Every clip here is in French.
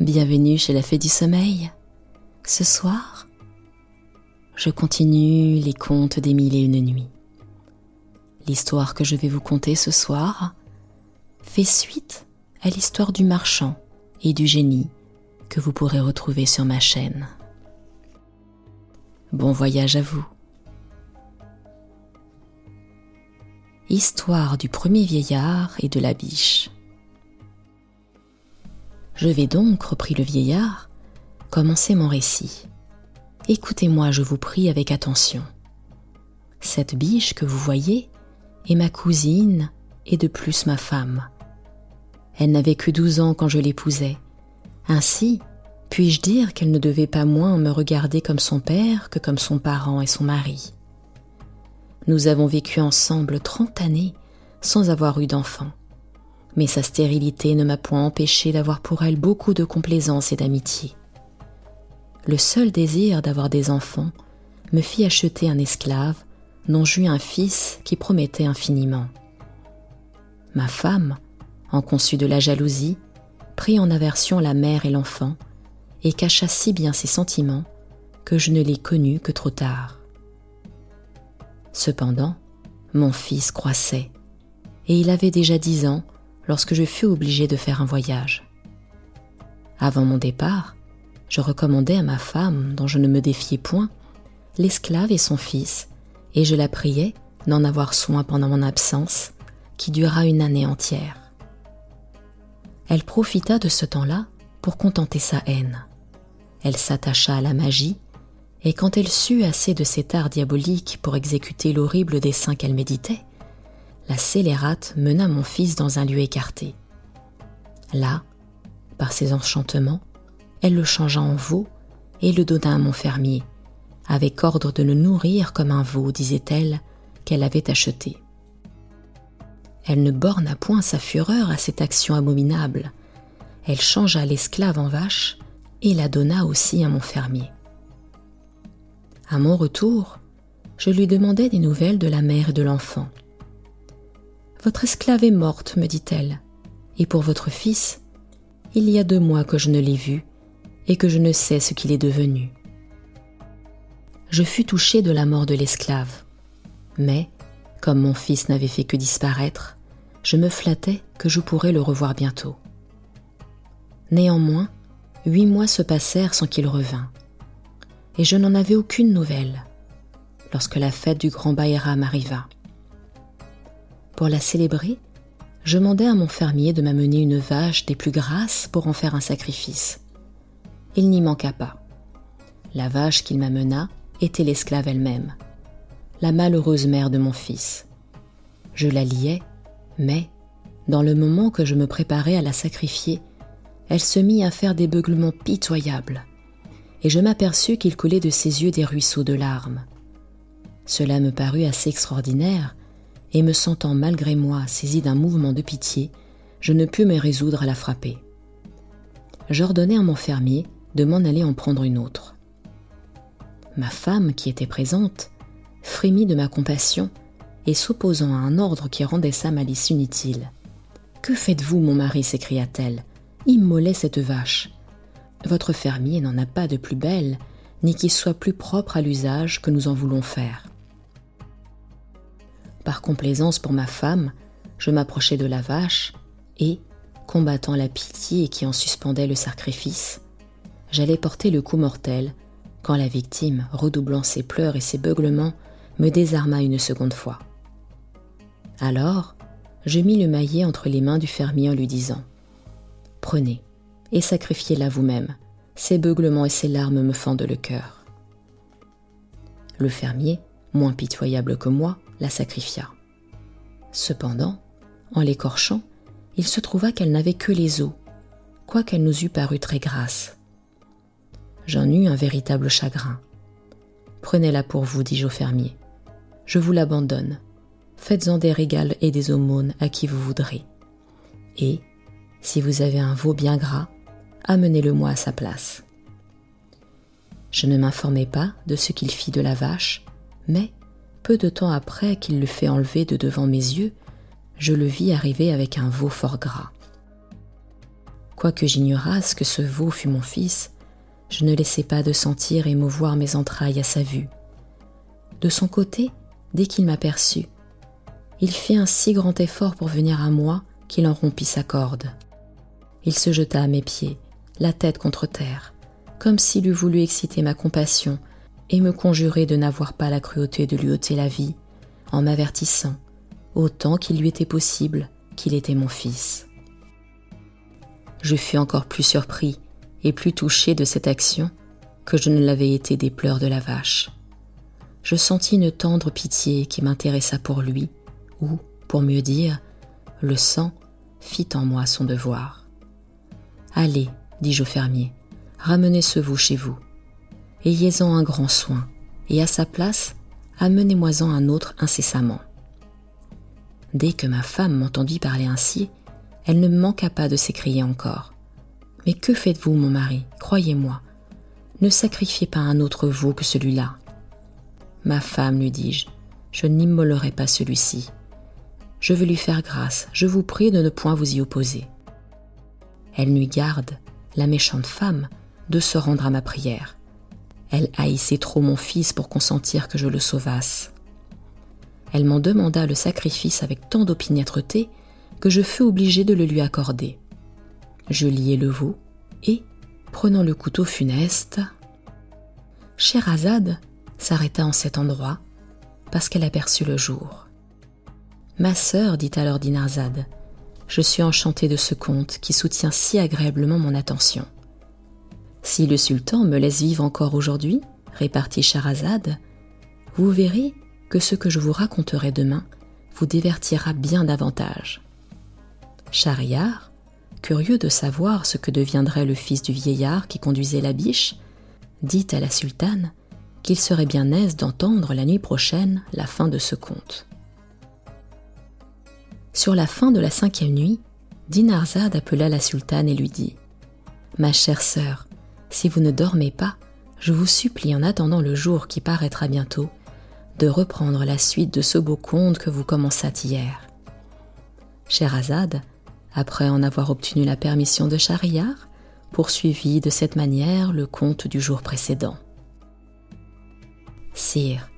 Bienvenue chez la Fée du Sommeil. Ce soir, je continue les contes des mille et une nuits. L'histoire que je vais vous conter ce soir fait suite à l'histoire du marchand et du génie que vous pourrez retrouver sur ma chaîne. Bon voyage à vous. Histoire du premier vieillard et de la biche. Je vais donc, reprit le vieillard, commencer mon récit. Écoutez-moi, je vous prie, avec attention. Cette biche que vous voyez est ma cousine et de plus ma femme. Elle n'avait que douze ans quand je l'épousais. Ainsi, puis-je dire qu'elle ne devait pas moins me regarder comme son père que comme son parent et son mari. Nous avons vécu ensemble trente années sans avoir eu d'enfants mais sa stérilité ne m'a point empêché d'avoir pour elle beaucoup de complaisance et d'amitié. Le seul désir d'avoir des enfants me fit acheter un esclave dont j'eus un fils qui promettait infiniment. Ma femme, en conçut de la jalousie, prit en aversion la mère et l'enfant, et cacha si bien ses sentiments que je ne l'ai connu que trop tard. Cependant, mon fils croissait, et il avait déjà dix ans lorsque je fus obligé de faire un voyage. Avant mon départ, je recommandai à ma femme, dont je ne me défiais point, l'esclave et son fils, et je la priai d'en avoir soin pendant mon absence, qui dura une année entière. Elle profita de ce temps-là pour contenter sa haine. Elle s'attacha à la magie, et quand elle sut assez de cet art diabolique pour exécuter l'horrible dessein qu'elle méditait, la scélérate mena mon fils dans un lieu écarté. Là, par ses enchantements, elle le changea en veau et le donna à mon fermier, avec ordre de le nourrir comme un veau, disait-elle, qu'elle avait acheté. Elle ne borna point sa fureur à cette action abominable. Elle changea l'esclave en vache et la donna aussi à mon fermier. À mon retour, je lui demandai des nouvelles de la mère et de l'enfant. Votre esclave est morte, me dit-elle, et pour votre fils, il y a deux mois que je ne l'ai vu et que je ne sais ce qu'il est devenu. Je fus touché de la mort de l'esclave, mais, comme mon fils n'avait fait que disparaître, je me flattais que je pourrais le revoir bientôt. Néanmoins, huit mois se passèrent sans qu'il revînt, et je n'en avais aucune nouvelle lorsque la fête du grand Baïram arriva. Pour la célébrer, je mandai à mon fermier de m'amener une vache des plus grasses pour en faire un sacrifice. Il n'y manqua pas. La vache qu'il m'amena était l'esclave elle-même, la malheureuse mère de mon fils. Je la liais, mais, dans le moment que je me préparais à la sacrifier, elle se mit à faire des beuglements pitoyables, et je m'aperçus qu'il coulait de ses yeux des ruisseaux de larmes. Cela me parut assez extraordinaire, et me sentant malgré moi saisi d'un mouvement de pitié, je ne pus me résoudre à la frapper. J'ordonnai à mon fermier de m'en aller en prendre une autre. Ma femme, qui était présente, frémit de ma compassion et s'opposant à un ordre qui rendait sa malice inutile. Que faites-vous, mon mari? s'écria-t-elle. Immolez cette vache. Votre fermier n'en a pas de plus belle, ni qui soit plus propre à l'usage que nous en voulons faire. Par complaisance pour ma femme, je m'approchai de la vache et, combattant la pitié qui en suspendait le sacrifice, j'allais porter le coup mortel quand la victime, redoublant ses pleurs et ses beuglements, me désarma une seconde fois. Alors, je mis le maillet entre les mains du fermier en lui disant Prenez et sacrifiez-la vous-même. Ses beuglements et ses larmes me fendent le cœur. Le fermier, moins pitoyable que moi, la sacrifia. Cependant, en l'écorchant, il se trouva qu'elle n'avait que les os, quoiqu'elle nous eût paru très grasse. J'en eus un véritable chagrin. Prenez-la pour vous, dis-je au fermier. Je vous l'abandonne. Faites-en des régales et des aumônes à qui vous voudrez. Et, si vous avez un veau bien gras, amenez-le-moi à sa place. Je ne m'informai pas de ce qu'il fit de la vache, mais peu de temps après qu'il le fait enlever de devant mes yeux, je le vis arriver avec un veau fort gras. Quoique j'ignorasse que ce veau fût mon fils, je ne laissai pas de sentir et mouvoir mes entrailles à sa vue. De son côté, dès qu'il m'aperçut, il fit un si grand effort pour venir à moi qu'il en rompit sa corde. Il se jeta à mes pieds, la tête contre terre, comme s'il eût voulu exciter ma compassion et me conjurer de n'avoir pas la cruauté de lui ôter la vie, en m'avertissant, autant qu'il lui était possible, qu'il était mon fils. Je fus encore plus surpris et plus touché de cette action que je ne l'avais été des pleurs de la vache. Je sentis une tendre pitié qui m'intéressa pour lui, ou, pour mieux dire, le sang fit en moi son devoir. Allez, dis-je au fermier, ramenez ce veau chez vous. Ayez-en un grand soin, et à sa place, amenez-moi-en un autre incessamment. Dès que ma femme m'entendit parler ainsi, elle ne manqua pas de s'écrier encore. Mais que faites-vous, mon mari? Croyez-moi, ne sacrifiez pas un autre veau que celui-là. Ma femme, lui dis-je, je, n'immolerai pas celui-ci. Je veux lui faire grâce, je vous prie de ne point vous y opposer. Elle n'eut garde, la méchante femme, de se rendre à ma prière. Elle haïssait trop mon fils pour consentir que je le sauvasse. Elle m'en demanda le sacrifice avec tant d'opiniâtreté que je fus obligé de le lui accorder. Je liai le veau et, prenant le couteau funeste, Scheherazade s'arrêta en cet endroit parce qu'elle aperçut le jour. Ma sœur, dit alors Dinarzade, je suis enchantée de ce conte qui soutient si agréablement mon attention. Si le sultan me laisse vivre encore aujourd'hui, répartit Scheherazade, vous verrez que ce que je vous raconterai demain vous divertira bien davantage. Schahriar, curieux de savoir ce que deviendrait le fils du vieillard qui conduisait la biche, dit à la sultane qu'il serait bien aise d'entendre la nuit prochaine la fin de ce conte. Sur la fin de la cinquième nuit, Dinarzade appela la sultane et lui dit Ma chère sœur, si vous ne dormez pas, je vous supplie en attendant le jour qui paraîtra bientôt, de reprendre la suite de ce beau conte que vous commençâtes hier. Scheherazade après en avoir obtenu la permission de Schahriar, poursuivit de cette manière le conte du jour précédent. Sire,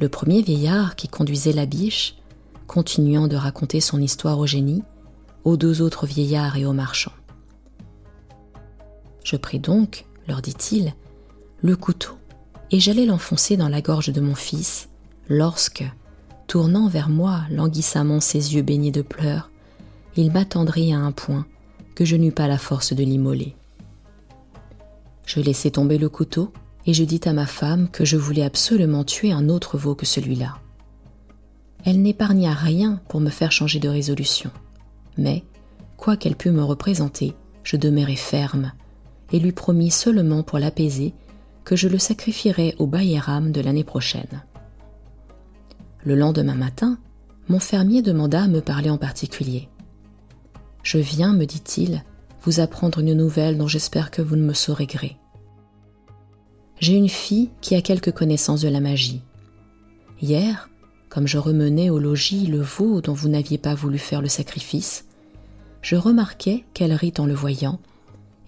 le premier vieillard qui conduisait la biche, continuant de raconter son histoire au génie, aux deux autres vieillards et aux marchands. Je pris donc, leur dit-il, le couteau et j'allais l'enfoncer dans la gorge de mon fils, lorsque, tournant vers moi languissamment ses yeux baignés de pleurs, il m'attendrit à un point que je n'eus pas la force de l'immoler. Je laissai tomber le couteau et je dis à ma femme que je voulais absolument tuer un autre veau que celui-là. Elle n'épargna rien pour me faire changer de résolution, mais, quoi qu'elle pût me représenter, je demeurai ferme et lui promis seulement pour l'apaiser que je le sacrifierais au Bayram de l'année prochaine. Le lendemain matin, mon fermier demanda à me parler en particulier. Je viens, me dit-il, vous apprendre une nouvelle dont j'espère que vous ne me saurez gré. J'ai une fille qui a quelques connaissances de la magie. Hier, comme je remenais au logis le veau dont vous n'aviez pas voulu faire le sacrifice, je remarquai qu'elle rit en le voyant,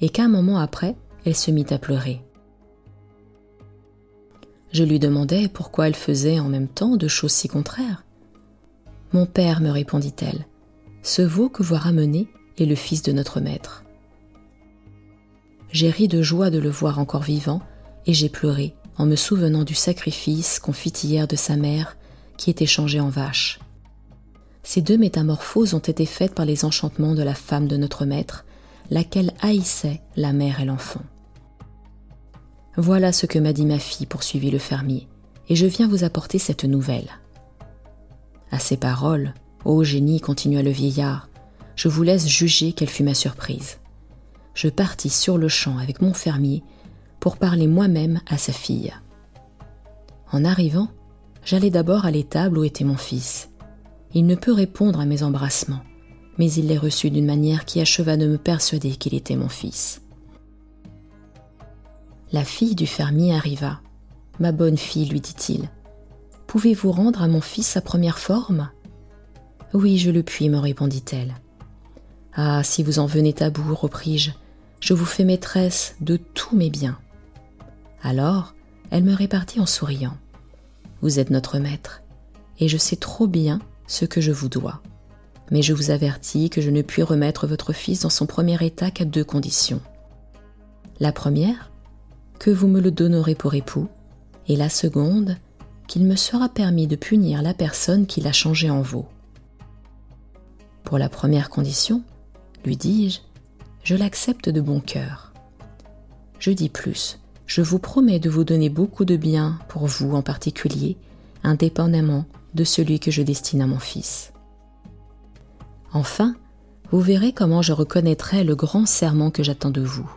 et qu'un moment après, elle se mit à pleurer. Je lui demandai pourquoi elle faisait en même temps deux choses si contraires. Mon père, me répondit-elle, ce veau que vous ramenez est le fils de notre maître. J'ai ri de joie de le voir encore vivant, et j'ai pleuré en me souvenant du sacrifice qu'on fit hier de sa mère, qui était changée en vache. Ces deux métamorphoses ont été faites par les enchantements de la femme de notre maître, laquelle haïssait la mère et l'enfant. Voilà ce que m'a dit ma fille, poursuivit le fermier, et je viens vous apporter cette nouvelle. À ces paroles, Ô génie, continua le vieillard, je vous laisse juger quelle fut ma surprise. Je partis sur le champ avec mon fermier pour parler moi-même à sa fille. En arrivant, j'allai d'abord à l'étable où était mon fils. Il ne peut répondre à mes embrassements, mais il les reçut d'une manière qui acheva de me persuader qu'il était mon fils. La fille du fermier arriva. Ma bonne fille, lui dit-il, pouvez-vous rendre à mon fils sa première forme? Oui, je le puis, me répondit-elle. Ah, si vous en venez à bout, repris-je, je vous fais maîtresse de tous mes biens. Alors, elle me répartit en souriant. Vous êtes notre maître, et je sais trop bien ce que je vous dois. Mais je vous avertis que je ne puis remettre votre fils dans son premier état qu'à deux conditions. La première, que vous me le donnerez pour époux, et la seconde, qu'il me sera permis de punir la personne qui l'a changé en veau. Pour la première condition, lui dis-je, je l'accepte de bon cœur. Je dis plus, je vous promets de vous donner beaucoup de bien pour vous en particulier, indépendamment de celui que je destine à mon fils. Enfin, vous verrez comment je reconnaîtrai le grand serment que j'attends de vous.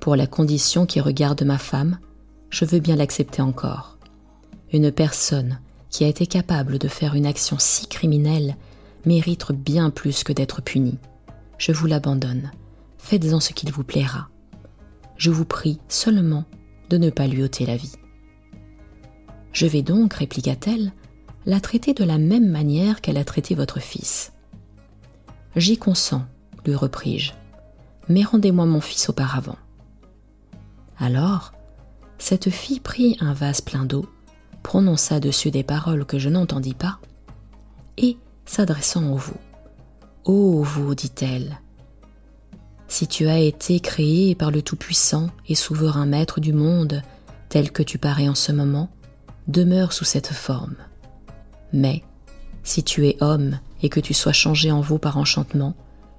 Pour la condition qui regarde ma femme, je veux bien l'accepter encore. Une personne qui a été capable de faire une action si criminelle mérite bien plus que d'être punie. Je vous l'abandonne. Faites-en ce qu'il vous plaira je vous prie seulement de ne pas lui ôter la vie. Je vais donc, répliqua-t-elle, la traiter de la même manière qu'elle a traité votre fils. J'y consens, lui repris-je, mais rendez-moi mon fils auparavant. Alors, cette fille prit un vase plein d'eau, prononça dessus des paroles que je n'entendis pas, et, s'adressant au veau, Ô vous, dit-elle, si tu as été créé par le Tout-Puissant et souverain Maître du monde, tel que tu parais en ce moment, demeure sous cette forme. Mais, si tu es homme et que tu sois changé en veau par enchantement,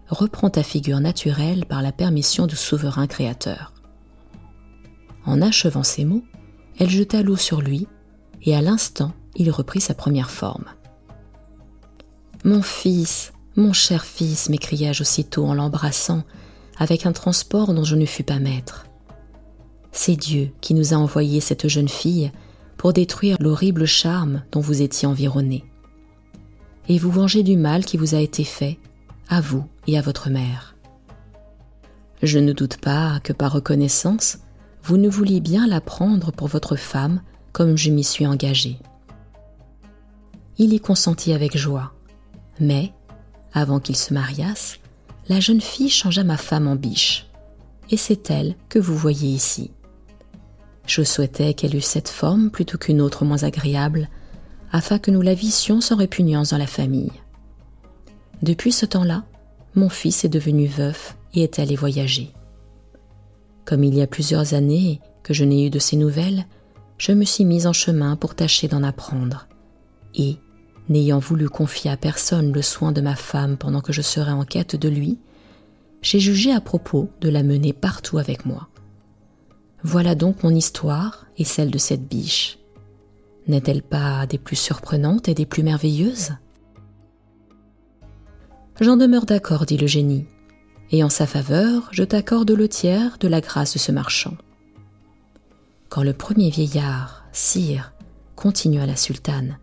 reprends ta figure naturelle par la permission du souverain Créateur. En achevant ces mots, elle jeta l'eau sur lui, et à l'instant, il reprit sa première forme. Mon fils, mon cher fils, m'écriai-je aussitôt en l'embrassant avec un transport dont je ne fus pas maître. C'est Dieu qui nous a envoyé cette jeune fille pour détruire l'horrible charme dont vous étiez environné, et vous venger du mal qui vous a été fait, à vous et à votre mère. Je ne doute pas que par reconnaissance, vous ne vouliez bien la prendre pour votre femme comme je m'y suis engagé. Il y consentit avec joie, mais, avant qu'il se mariasse, la jeune fille changea ma femme en biche, et c'est elle que vous voyez ici. Je souhaitais qu'elle eût cette forme plutôt qu'une autre moins agréable, afin que nous la vissions sans répugnance dans la famille. Depuis ce temps-là, mon fils est devenu veuf et est allé voyager. Comme il y a plusieurs années que je n'ai eu de ses nouvelles, je me suis mise en chemin pour tâcher d'en apprendre. Et, n'ayant voulu confier à personne le soin de ma femme pendant que je serais en quête de lui, j'ai jugé à propos de la mener partout avec moi. Voilà donc mon histoire et celle de cette biche. N'est-elle pas des plus surprenantes et des plus merveilleuses? J'en demeure d'accord, dit le génie, et en sa faveur, je t'accorde le tiers de la grâce de ce marchand. Quand le premier vieillard, sire, continua la sultane,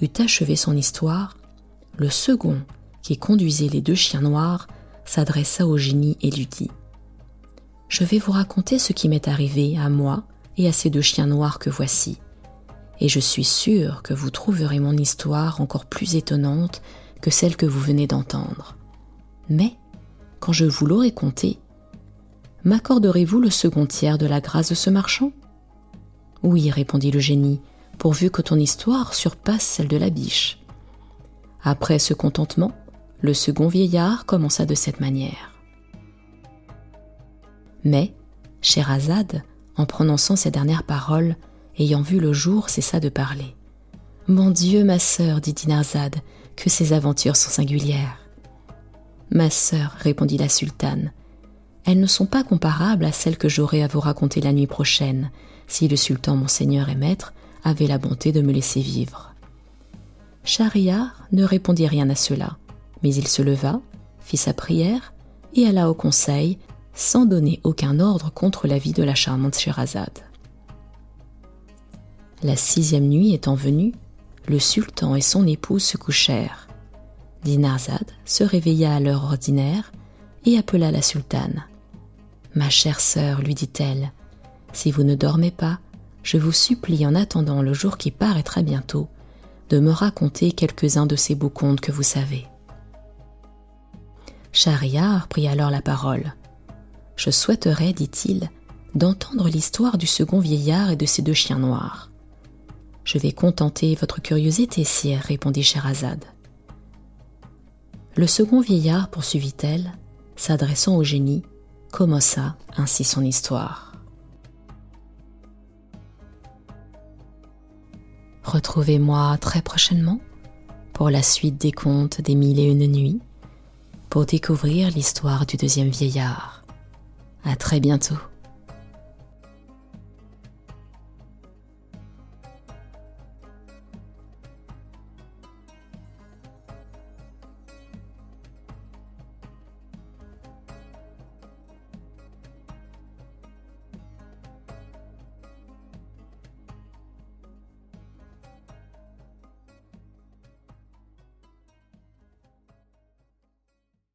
eut achevé son histoire, le second, qui conduisait les deux chiens noirs, s'adressa au génie et lui dit Je vais vous raconter ce qui m'est arrivé à moi et à ces deux chiens noirs que voici, et je suis sûr que vous trouverez mon histoire encore plus étonnante que celle que vous venez d'entendre. Mais, quand je vous l'aurai contée, m'accorderez-vous le second tiers de la grâce de ce marchand? Oui, répondit le génie, pourvu que ton histoire surpasse celle de la biche. Après ce contentement, le second vieillard commença de cette manière. Mais, Scheherazade, en prononçant ces dernières paroles, ayant vu le jour, cessa de parler. Mon Dieu, ma sœur, dit Dinarzade, que ces aventures sont singulières. Ma sœur, répondit la sultane, elles ne sont pas comparables à celles que j'aurai à vous raconter la nuit prochaine, si le sultan mon seigneur et maître avait la bonté de me laisser vivre. Schahriar ne répondit rien à cela, mais il se leva, fit sa prière et alla au conseil sans donner aucun ordre contre la vie de la charmante Sherazade. La sixième nuit étant venue, le sultan et son épouse se couchèrent. Dinarzade se réveilla à l'heure ordinaire et appela la sultane. Ma chère sœur, lui dit-elle, si vous ne dormez pas, je vous supplie en attendant le jour qui paraîtra bientôt, de me raconter quelques-uns de ces beaux contes que vous savez. Schahriar prit alors la parole. Je souhaiterais, dit-il, d'entendre l'histoire du second vieillard et de ses deux chiens noirs. Je vais contenter votre curiosité, sire, répondit Scheherazade. Le second vieillard, poursuivit-elle, s'adressant au génie, commença ainsi son histoire. Retrouvez-moi très prochainement pour la suite des contes des mille et une nuits, pour découvrir l'histoire du deuxième vieillard. À très bientôt.